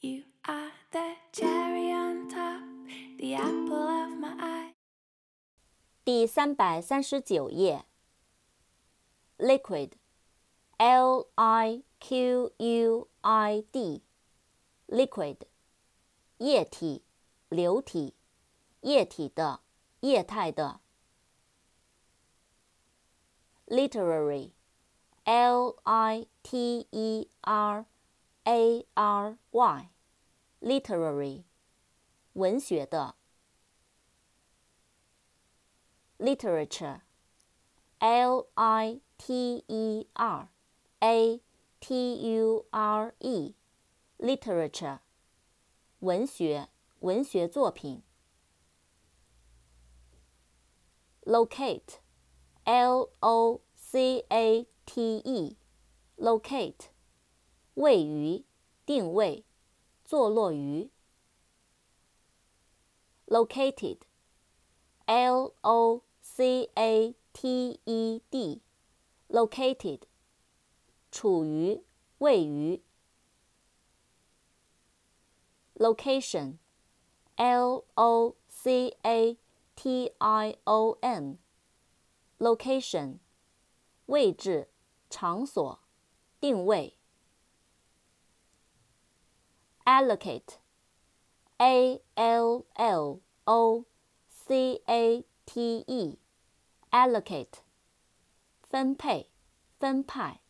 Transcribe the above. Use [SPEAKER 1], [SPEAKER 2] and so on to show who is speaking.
[SPEAKER 1] You are the cherry on top, the apple of my eye.
[SPEAKER 2] 第三百三十九页。Liquid，L I Q U I D，liquid，液体、流体、液体的、液态的。Literary，L I T E R A R Y，literary，文学的。Literature, L I T E R A T U R E, literature, 文学，文学作品。Locate, L O C A T E, locate, 位于，定位，坐落于。Located, L O C A T E D，located，处于，位于。Location，L O C A T I O N，location，位置，场所，定位。Allocate，A L L O C A T E。allocate，分配，分派。